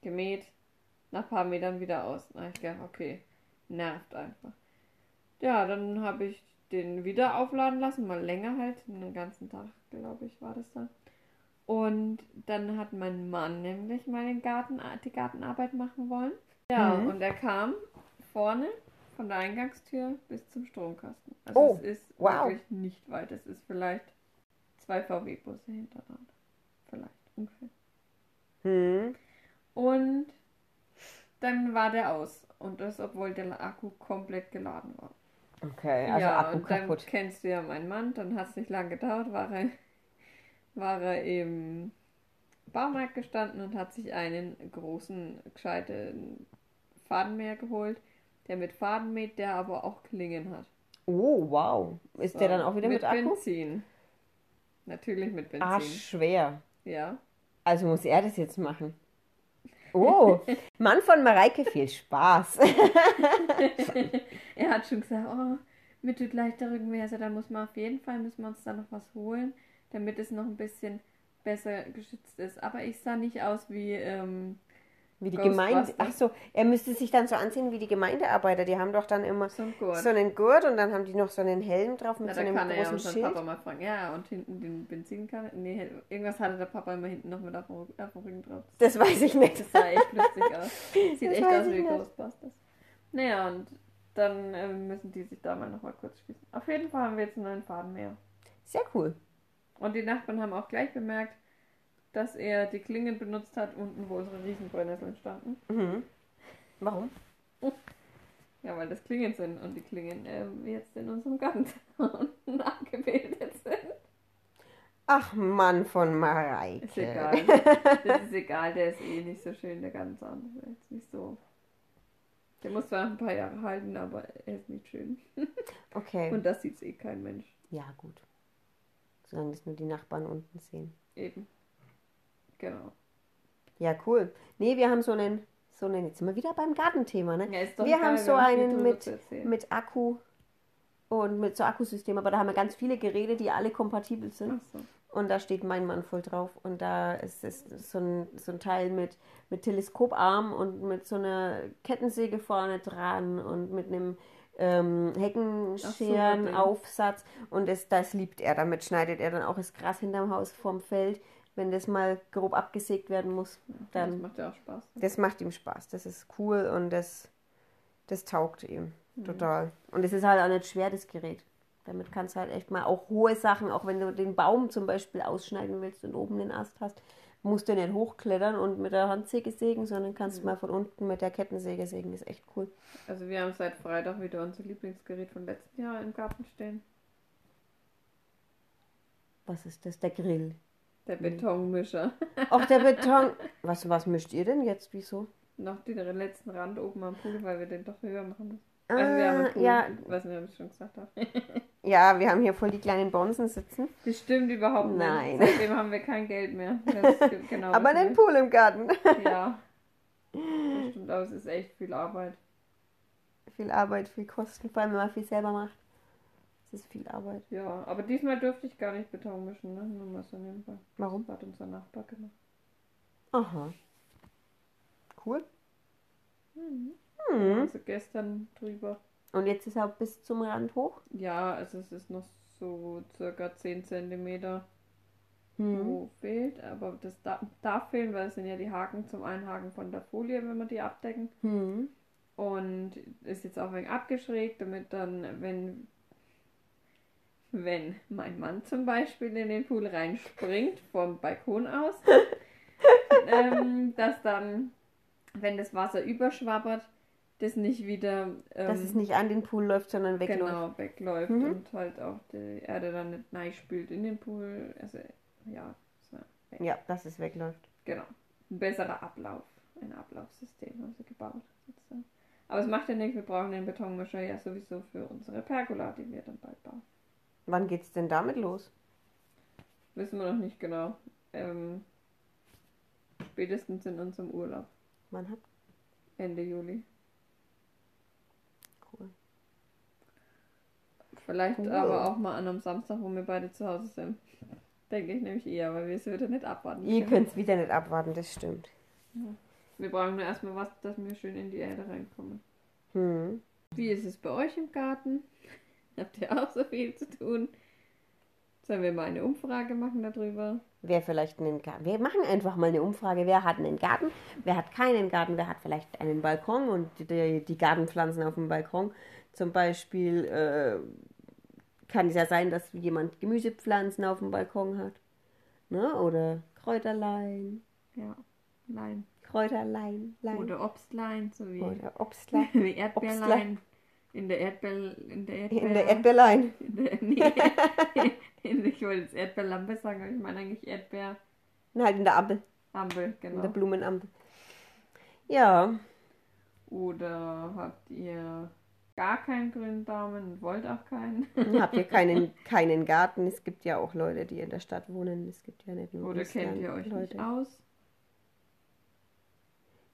[SPEAKER 2] gemäht, nach ein paar Metern wieder aus. Na, ich gedacht, okay, nervt einfach. Ja, dann habe ich den wieder aufladen lassen, mal länger halt, einen ganzen Tag, glaube ich, war das dann. Und dann hat mein Mann nämlich mal den Garten, die Gartenarbeit machen wollen. Ja,
[SPEAKER 1] Mhm.
[SPEAKER 2] und er kam vorne von der Eingangstür bis zum Stromkasten. Also
[SPEAKER 1] Oh,
[SPEAKER 2] es ist
[SPEAKER 1] wow.
[SPEAKER 2] wirklich nicht weit. Es ist vielleicht zwei VW-Busse hintereinander. Vielleicht ungefähr.
[SPEAKER 1] Hm.
[SPEAKER 2] Und dann war der aus. Und das, obwohl der Akku komplett geladen war.
[SPEAKER 1] Okay, also
[SPEAKER 2] ja,
[SPEAKER 1] Akku
[SPEAKER 2] und dann
[SPEAKER 1] kaputt.
[SPEAKER 2] kennst du ja meinen Mann, dann hat es nicht lange gedauert, war er, war er im Baumarkt gestanden und hat sich einen großen, gescheiten Fadenmäher geholt, der mit Faden mäht, der aber auch Klingen hat.
[SPEAKER 1] Oh, wow. Ist der
[SPEAKER 2] So,
[SPEAKER 1] dann auch wieder mit, Akku?
[SPEAKER 2] Benzin. Natürlich mit Benzin.
[SPEAKER 1] Ah, schwer.
[SPEAKER 2] Ja.
[SPEAKER 1] Also muss er das jetzt machen. Oh, Mann von Mareike, viel Spaß.
[SPEAKER 2] er hat schon gesagt, oh, mir tut leicht der Rücken weh, also da muss man auf jeden Fall, müssen wir uns da noch was holen, damit es noch ein bisschen besser geschützt ist. Aber ich sah nicht aus wie, ähm,
[SPEAKER 1] Wie die Gemeinde. Ach so, er müsste sich dann so anziehen wie die Gemeindearbeiter. Die haben doch dann immer
[SPEAKER 2] so ein Gurt.
[SPEAKER 1] so einen Gurt und dann haben die noch so einen Helm drauf mit
[SPEAKER 2] Na,
[SPEAKER 1] so einem
[SPEAKER 2] kann er ja
[SPEAKER 1] großen Schild.
[SPEAKER 2] Papa mal fragen. Ja, und hinten den Benzinkanne. Nee, irgendwas hatte der Papa immer hinten noch mit auf dem, Rücken drauf.
[SPEAKER 1] Das weiß ich nicht.
[SPEAKER 2] Das sah echt lustig aus. Sieht
[SPEAKER 1] Das
[SPEAKER 2] echt aus wie. Ghostbusters. Naja, und dann ähm, müssen die sich da mal nochmal kurz schließen. Auf jeden Fall haben wir jetzt einen neuen Faden mehr.
[SPEAKER 1] Sehr cool.
[SPEAKER 2] Und die Nachbarn haben auch gleich bemerkt, dass er die Klingen benutzt hat, unten wo unsere Riesenbrennnesseln standen.
[SPEAKER 1] Mhm. Warum?
[SPEAKER 2] Ja, weil das Klingen sind und die Klingen ähm, jetzt in unserem Garten unten abgebildet sind.
[SPEAKER 1] Ach Mann von Mareike.
[SPEAKER 2] Ist egal. Das ist egal, der ist eh nicht so schön, der ganze andere. Der ist nicht so. Der muss zwar noch ein paar Jahre halten, aber er ist nicht schön.
[SPEAKER 1] Okay.
[SPEAKER 2] Und das sieht eh kein Mensch.
[SPEAKER 1] ja, gut. Solange das nur die Nachbarn unten sehen.
[SPEAKER 2] Eben. Genau.
[SPEAKER 1] Ja, cool. Nee, wir haben so einen, so einen, jetzt sind wir wieder beim Gartenthema, ne?
[SPEAKER 2] Ja, ist doch
[SPEAKER 1] Wir haben so einen mit-. Mit Akku und mit so Akkusystem, aber da haben wir ganz viele Geräte, die alle kompatibel sind.
[SPEAKER 2] Ach so.
[SPEAKER 1] Und da steht mein Mann voll drauf. Und da ist es so ein, so ein Teil mit, mit Teleskoparm und mit so einer Kettensäge vorne dran und mit einem ähm, Heckenscherenaufsatz. Und das, das liebt er. Damit schneidet er dann auch das Gras hinterm Haus vorm Feld. Wenn das mal grob abgesägt werden muss,
[SPEAKER 2] das
[SPEAKER 1] dann
[SPEAKER 2] macht ja auch Spaß.
[SPEAKER 1] das macht ihm Spaß. Das ist cool und das, das taugt ihm total. Und es ist halt auch nicht schwer, das Gerät. Damit kannst du halt echt mal auch hohe Sachen, auch wenn du den Baum zum Beispiel ausschneiden willst und oben den Ast hast, musst du nicht hochklettern und mit der Handsäge sägen, sondern kannst mal von unten mit der Kettensäge sägen. Das ist echt cool.
[SPEAKER 2] Also wir haben seit Freitag wieder unser Lieblingsgerät von letzten Jahr im Garten stehen.
[SPEAKER 1] Was ist das? Der Grill.
[SPEAKER 2] Der Betonmischer.
[SPEAKER 1] Auch der Beton. Was, was mischt ihr denn jetzt? Wieso?
[SPEAKER 2] Noch den letzten Rand oben am Pool, weil wir den doch höher machen müssen. Also wir haben einen
[SPEAKER 1] Ah,
[SPEAKER 2] Pool.
[SPEAKER 1] ja,
[SPEAKER 2] Ich nicht, ob ich es schon gesagt habe.
[SPEAKER 1] ja, wir haben hier voll die kleinen Bonsen sitzen.
[SPEAKER 2] Das stimmt überhaupt nicht.
[SPEAKER 1] Nein.
[SPEAKER 2] Seitdem haben wir kein Geld mehr. Genau
[SPEAKER 1] Aber einen Pool im Garten.
[SPEAKER 2] Ja. Das stimmt, aber es ist echt viel Arbeit.
[SPEAKER 1] viel Arbeit, viel Kosten, vor allem wenn man viel selber macht. Es ist viel Arbeit.
[SPEAKER 2] Ja, aber diesmal durfte ich gar nicht Beton mischen, ne? Nur mal so nebenbei.
[SPEAKER 1] Warum?
[SPEAKER 2] Das hat unser Nachbar gemacht.
[SPEAKER 1] Aha. Cool.
[SPEAKER 2] Mhm.
[SPEAKER 1] Hm.
[SPEAKER 2] Also gestern drüber.
[SPEAKER 1] Und jetzt ist er bis zum Rand hoch.
[SPEAKER 2] Ja, also es ist noch so circa 10 cm,
[SPEAKER 1] Hm.
[SPEAKER 2] wo fehlt. Aber das da, darf fehlen, weil es sind ja die Haken zum Einhaken von der Folie, wenn wir die abdecken.
[SPEAKER 1] Hm.
[SPEAKER 2] Und ist jetzt auch wenig abgeschrägt, damit dann, wenn, wenn mein Mann zum Beispiel in den Pool reinspringt, vom Balkon aus, ähm, dass dann, wenn das Wasser überschwappert, das nicht wieder ähm,
[SPEAKER 1] Dass es nicht an den Pool läuft, sondern wegläuft.
[SPEAKER 2] genau wegläuft
[SPEAKER 1] Mhm.
[SPEAKER 2] und halt auch die Erde dann nicht neispült in den Pool. Also, ja, so,
[SPEAKER 1] Ja, dass es wegläuft.
[SPEAKER 2] Genau. Ein besserer Ablauf. Ein Ablaufsystem haben sie gebaut. sozusagen. Aber es macht ja nichts, wir brauchen den Betonmischer ja sowieso für unsere Pergola, die wir dann bald bauen.
[SPEAKER 1] Wann geht's denn damit los?
[SPEAKER 2] Wissen wir noch nicht genau. Ähm, spätestens in unserem Urlaub.
[SPEAKER 1] Wann habt
[SPEAKER 2] Ende Juli.
[SPEAKER 1] Cool.
[SPEAKER 2] Vielleicht
[SPEAKER 1] Cool.
[SPEAKER 2] aber auch mal an einem Samstag, wo wir beide zu Hause sind. Denke ich nämlich eher, weil wir es wieder nicht abwarten
[SPEAKER 1] Ihr könnt es wieder nicht abwarten, das stimmt.
[SPEAKER 2] Wir brauchen nur erstmal was, dass wir schön in die Erde reinkommen.
[SPEAKER 1] Hm.
[SPEAKER 2] Wie ist es bei euch im Garten? Habt ihr auch so viel zu tun? Sollen wir mal eine Umfrage machen darüber?
[SPEAKER 1] Wer vielleicht einen Garten. Wir machen einfach mal eine Umfrage. Wer hat einen Garten? Wer hat keinen Garten? Wer hat vielleicht einen Balkon und die, die Gartenpflanzen auf dem Balkon? Zum Beispiel äh, kann es ja sein, dass jemand Gemüsepflanzen auf dem Balkon hat. Ne? Oder Kräuterlein.
[SPEAKER 2] Ja, nein.
[SPEAKER 1] Kräuterlein. Lein.
[SPEAKER 2] Oder Obstlein, so wie,
[SPEAKER 1] Oder Obstlein.
[SPEAKER 2] wie Erdbeerlein. In der Erdbeer... In der Erdbeer...
[SPEAKER 1] In der Erdbeerlein.
[SPEAKER 2] in der, nee, in, ich wollte jetzt Erdbeerlampe sagen, aber ich meine eigentlich Erdbeerampel,
[SPEAKER 1] Nein, halt in der Ampel. In der
[SPEAKER 2] genau.
[SPEAKER 1] Blumenampel. Ja.
[SPEAKER 2] Oder habt ihr gar keinen grünen Daumen und wollt auch keinen?
[SPEAKER 1] Habt ihr keinen, keinen Garten? Es gibt ja auch Leute, die in der Stadt wohnen. Es gibt ja nicht nur
[SPEAKER 2] Oder kennt ihr euch
[SPEAKER 1] Leute.
[SPEAKER 2] nicht aus?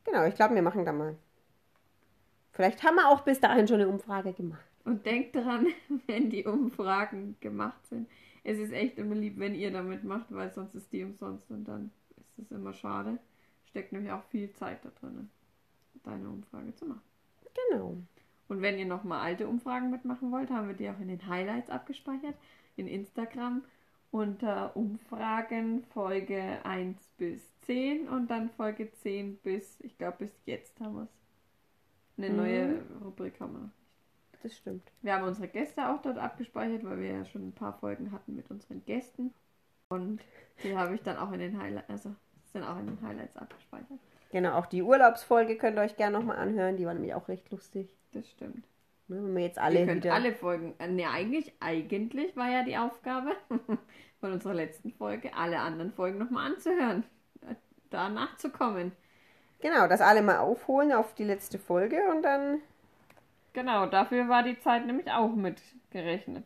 [SPEAKER 1] Genau, ich glaube, wir machen da mal. Vielleicht haben wir auch bis dahin schon eine Umfrage gemacht.
[SPEAKER 2] Und denkt dran, wenn die Umfragen gemacht sind. Es ist echt immer lieb, wenn ihr damit macht, weil sonst ist die umsonst und dann ist es immer schade. Steckt nämlich auch viel Zeit da drin, deine Umfrage zu machen.
[SPEAKER 1] Genau.
[SPEAKER 2] Und wenn ihr nochmal alte Umfragen mitmachen wollt, haben wir die auch in den Highlights abgespeichert, in Instagram unter Umfragen Folge 1 bis 10 und dann Folge 10 bis, ich glaube bis jetzt haben wir es. Eine
[SPEAKER 1] Mhm.
[SPEAKER 2] neue Rubrik haben wir noch.
[SPEAKER 1] das stimmt.
[SPEAKER 2] Wir haben unsere Gäste auch dort abgespeichert, weil wir ja schon ein paar Folgen hatten mit unseren Gästen. Und die habe ich dann auch in den Highlights, also sind auch in den Highlights abgespeichert.
[SPEAKER 1] Genau, auch die Urlaubsfolge könnt ihr euch gerne nochmal anhören. Die war nämlich auch recht lustig.
[SPEAKER 2] Das stimmt.
[SPEAKER 1] Ne, wenn wir jetzt alle
[SPEAKER 2] Ihr könnt
[SPEAKER 1] wieder.
[SPEAKER 2] alle Folgen. äh, Ne, eigentlich, eigentlich war ja die Aufgabe von unserer letzten Folge, alle anderen Folgen nochmal anzuhören. äh, Da nachzukommen.
[SPEAKER 1] Genau, das alle mal aufholen auf die letzte Folge und dann,
[SPEAKER 2] Genau, dafür war die Zeit nämlich auch mitgerechnet.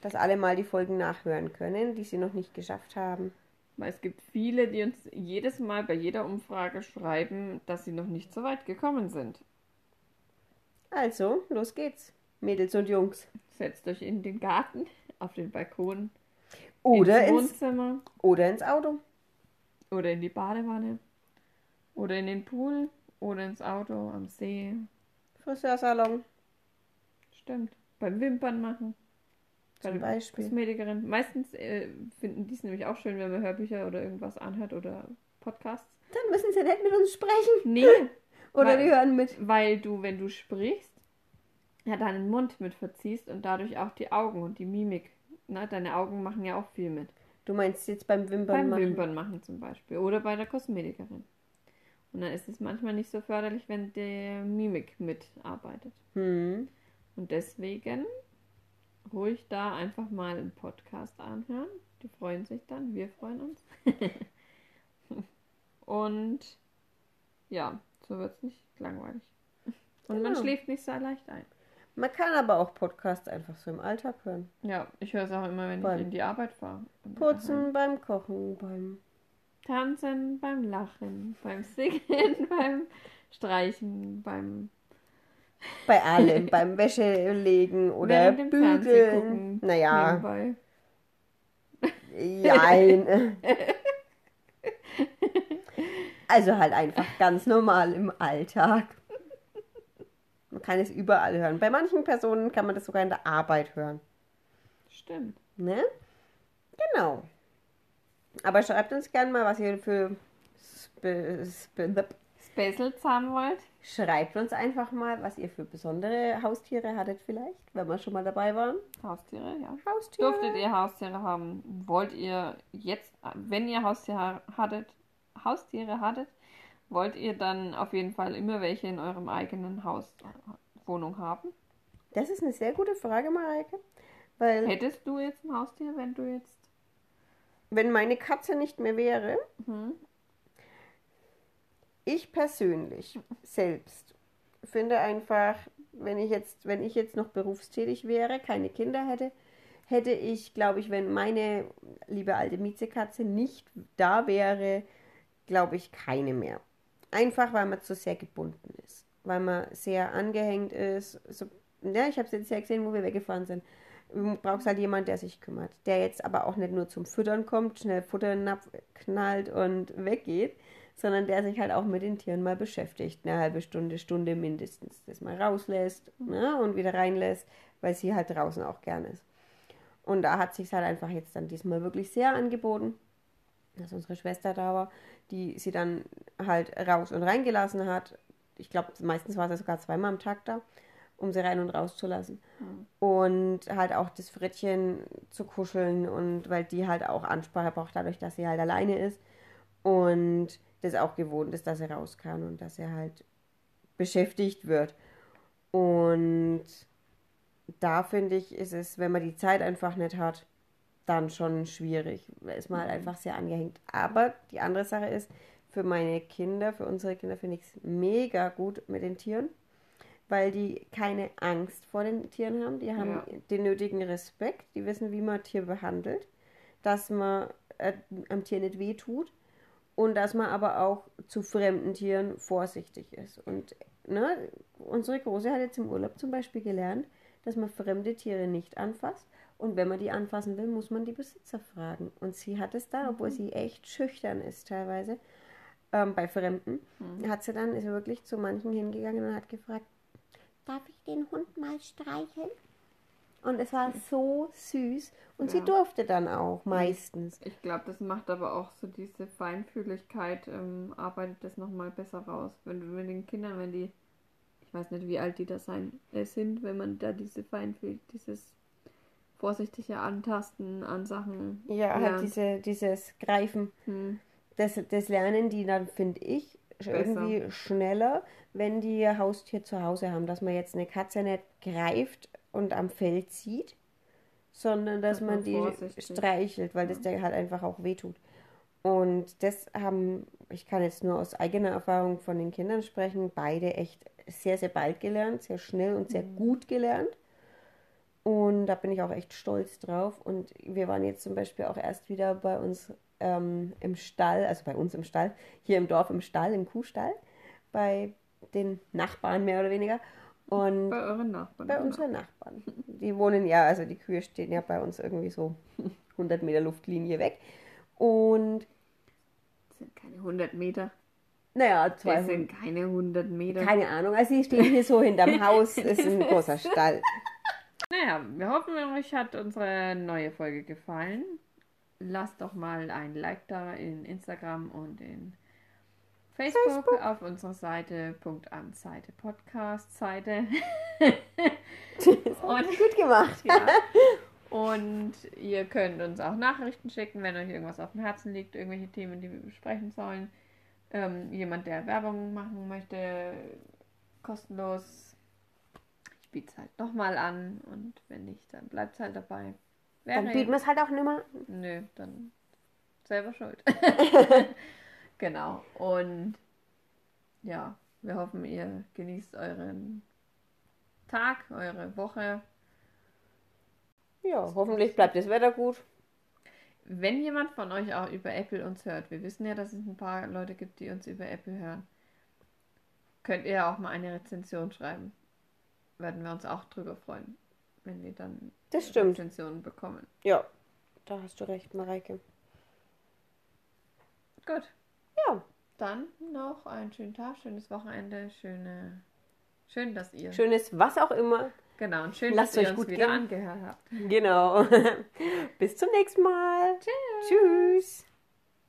[SPEAKER 1] dass alle mal die Folgen nachhören können, die sie noch nicht geschafft haben.
[SPEAKER 2] Weil es gibt viele, die uns jedes Mal bei jeder Umfrage schreiben, dass sie noch nicht so weit gekommen sind.
[SPEAKER 1] Also, los geht's. Mädels und Jungs.
[SPEAKER 2] Setzt euch in den Garten, auf den Balkon,
[SPEAKER 1] Oder
[SPEAKER 2] ins
[SPEAKER 1] ins,
[SPEAKER 2] Wohnzimmer
[SPEAKER 1] oder ins Auto.
[SPEAKER 2] oder in die Badewanne oder in den Pool oder ins Auto am See.
[SPEAKER 1] Friseursalon
[SPEAKER 2] Stimmt. Beim Wimpern machen. Bei
[SPEAKER 1] zum
[SPEAKER 2] der
[SPEAKER 1] Beispiel.
[SPEAKER 2] Kosmetikerin. Meistens äh, finden die es nämlich auch schön, wenn man Hörbücher oder irgendwas anhört oder Podcasts.
[SPEAKER 1] Dann müssen sie nicht mit uns sprechen.
[SPEAKER 2] Nee,
[SPEAKER 1] Oder
[SPEAKER 2] Weil-
[SPEAKER 1] die hören mit.
[SPEAKER 2] weil du, wenn du sprichst, ja deinen Mund mit verziehst und dadurch auch die Augen und die Mimik. Ne? Deine Augen machen ja auch viel mit.
[SPEAKER 1] Du meinst jetzt beim Wimpern
[SPEAKER 2] Beim
[SPEAKER 1] machen.
[SPEAKER 2] Wimpern machen zum Beispiel. Oder bei der Kosmetikerin. Und dann ist es manchmal nicht so förderlich, wenn die Mimik mitarbeitet.
[SPEAKER 1] Hm.
[SPEAKER 2] Und deswegen ruhig da einfach mal einen Podcast anhören. Die freuen sich dann, wir freuen uns. Und ja, so wird es nicht langweilig. Und man
[SPEAKER 1] Genau.
[SPEAKER 2] schläft nicht so leicht ein.
[SPEAKER 1] Man kann aber auch Podcasts einfach so im Alltag hören.
[SPEAKER 2] Ja, ich höre es auch immer, wenn
[SPEAKER 1] Beim
[SPEAKER 2] ich in die Arbeit fahre.
[SPEAKER 1] Putzen, beim Kochen, beim.
[SPEAKER 2] Tanzen, beim Lachen, beim Singen, beim Streichen, beim
[SPEAKER 1] Bei allem, beim Wäschelegen oder
[SPEAKER 2] während
[SPEAKER 1] Bügeln.
[SPEAKER 2] gucken.
[SPEAKER 1] Naja,
[SPEAKER 2] Nebenbei.
[SPEAKER 1] jein. Also halt einfach ganz normal im Alltag. Man kann es überall hören. Bei manchen Personen kann man das sogar in der Arbeit hören.
[SPEAKER 2] Stimmt.
[SPEAKER 1] Ne? Genau. Aber schreibt uns gerne mal, was ihr für Spe Spe
[SPEAKER 2] Specials haben wollt.
[SPEAKER 1] Schreibt uns einfach mal, was ihr für besondere Haustiere hattet vielleicht, wenn wir schon mal dabei waren.
[SPEAKER 2] Haustiere, ja.
[SPEAKER 1] Haustiere.
[SPEAKER 2] Durftet ihr Haustiere haben? Wollt ihr jetzt, wenn ihr Haustiere hattet, Haustiere hattet, wollt ihr dann auf jeden Fall immer welche in eurem eigenen Haus, Wohnung haben?
[SPEAKER 1] Das ist eine sehr gute Frage, Mareike. Weil
[SPEAKER 2] Hättest du jetzt ein Haustier, wenn du jetzt.
[SPEAKER 1] Wenn meine Katze nicht mehr wäre,
[SPEAKER 2] Hm?
[SPEAKER 1] ich persönlich selbst finde einfach, wenn ich jetzt, wenn ich jetzt noch berufstätig wäre, keine Kinder hätte, hätte ich, glaube ich, wenn meine liebe alte Miezekatze nicht da wäre, glaube ich, keine mehr. Einfach, weil man zu sehr gebunden ist. Weil man sehr angehängt ist. So, ja, ich habe es jetzt ja gesehen, wo wir weggefahren sind. Du brauchst halt jemand, der sich kümmert. Der jetzt aber auch nicht nur zum Füttern kommt, schnell Futter knallt und weggeht, sondern der sich halt auch mit den Tieren mal beschäftigt. Eine halbe Stunde, Stunde mindestens. Das mal rauslässt ne, und wieder reinlässt, weil sie halt draußen auch gern ist. Und da hat sich halt einfach jetzt dann diesmal wirklich sehr angeboten, dass unsere Schwester da war, die sie dann halt raus und reingelassen hat. Ich glaube, meistens war sie sogar zweimal am Tag da, um sie rein und raus zu lassen. Und halt auch das Frettchen zu kuscheln und weil die halt auch Ansprache braucht, dadurch, dass sie halt alleine ist. Und das auch gewohnt ist, dass er raus kann und dass er halt beschäftigt wird. Und da finde ich, ist es, wenn man die Zeit einfach nicht hat, dann schon schwierig. Da ist man halt einfach sehr angehängt. Aber die andere Sache ist, für meine Kinder, für unsere Kinder finde ich es mega gut mit den Tieren, weil die keine Angst vor den Tieren haben. Die haben
[SPEAKER 2] Ja.
[SPEAKER 1] den nötigen Respekt, die wissen, wie man ein Tier behandelt, dass man äh, am Tier nicht wehtut und dass man aber auch zu fremden Tieren vorsichtig ist. Und ne, unsere Große hat jetzt im Urlaub zum Beispiel gelernt, dass man fremde Tiere nicht anfasst. Und wenn man die anfassen will, muss man die Besitzer fragen. Und sie hat es da, obwohl sie echt schüchtern ist teilweise, ähm, bei Fremden, hat sie dann, ist wirklich zu manchen hingegangen und hat gefragt, darf ich den Hund mal streicheln? Und es war so süß. Und sie
[SPEAKER 2] Ja.
[SPEAKER 1] durfte dann auch meistens.
[SPEAKER 2] Ich glaube, das macht aber auch so diese Feinfühligkeit, ähm, arbeitet das nochmal besser raus. Wenn du mit den Kindern, wenn die, ich weiß nicht, wie alt die da sein äh, sind, wenn man da diese Feinfühl, dieses vorsichtige Antasten an Sachen.
[SPEAKER 1] Ja, halt
[SPEAKER 2] lernt.
[SPEAKER 1] diese, dieses Greifen.
[SPEAKER 2] Hm.
[SPEAKER 1] Das, das lernen die dann, finde ich, irgendwie schneller, wenn die ihr Haustier zu Hause haben. Dass man jetzt eine Katze nicht greift und am Fell zieht, sondern dass
[SPEAKER 2] Dass
[SPEAKER 1] man die
[SPEAKER 2] vorsichtig.
[SPEAKER 1] streichelt, weil das der halt einfach auch wehtut. Und das haben, ich kann jetzt nur aus eigener Erfahrung von den Kindern sprechen, beide echt sehr, sehr bald gelernt, sehr schnell und sehr gut gelernt. Und da bin ich auch echt stolz drauf. Und wir waren jetzt zum Beispiel auch erst wieder bei uns ähm, im Stall, also bei uns im Stall, hier im Dorf im Stall, im Kuhstall, bei den Nachbarn mehr oder weniger. Und
[SPEAKER 2] Bei euren Nachbarn.
[SPEAKER 1] bei unseren Nachbarn. Die wohnen ja, also die Kühe stehen ja bei uns irgendwie so 100 Meter Luftlinie weg. Und
[SPEAKER 2] Das sind keine 100 Meter.
[SPEAKER 1] naja,
[SPEAKER 2] Das
[SPEAKER 1] 200.
[SPEAKER 2] sind keine 100 Meter.
[SPEAKER 1] Keine Ahnung, also sie stehen hier so hinterm Haus, ist ein großer Stall.
[SPEAKER 2] Naja, wir hoffen, euch hat unsere neue Folge gefallen. Lasst doch mal ein Like da in Instagram und in Facebook, auf unserer Seite, Punkt an Seite, Podcast Seite. und,
[SPEAKER 1] Gut gemacht.
[SPEAKER 2] ja. und ihr könnt uns auch Nachrichten schicken, wenn euch irgendwas auf dem Herzen liegt, irgendwelche Themen, die wir besprechen sollen. Ähm, jemand, der Werbung machen möchte, kostenlos. Ich biete es halt nochmal an und wenn nicht, dann bleibt es halt dabei.
[SPEAKER 1] Dann bieten wir es halt auch nimmer.
[SPEAKER 2] Nö, dann selber schuld. genau. Und ja, wir hoffen, ihr genießt euren Tag, eure Woche.
[SPEAKER 1] Ja, hoffentlich bleibt das Wetter gut.
[SPEAKER 2] Wenn jemand von euch auch über Apple uns hört, wir wissen ja, dass es ein paar Leute gibt, die uns über Apple hören, könnt ihr auch mal eine Rezension schreiben. Werden wir uns auch drüber freuen, wenn wir dann
[SPEAKER 1] Das stimmt.
[SPEAKER 2] Rezensionen bekommen.
[SPEAKER 1] Ja, da hast du recht, Mareike.
[SPEAKER 2] Gut,
[SPEAKER 1] Ja,
[SPEAKER 2] dann noch einen schönen Tag, schönes Wochenende, schöne, schön, dass ihr
[SPEAKER 1] schönes was auch immer.
[SPEAKER 2] Genau, und schön,
[SPEAKER 1] Lasst
[SPEAKER 2] dass ihr
[SPEAKER 1] euch
[SPEAKER 2] uns
[SPEAKER 1] gut
[SPEAKER 2] wieder
[SPEAKER 1] gehen.
[SPEAKER 2] angehört habt.
[SPEAKER 1] Genau. Bis zum nächsten Mal.
[SPEAKER 2] Tschüss.
[SPEAKER 1] Tschüss.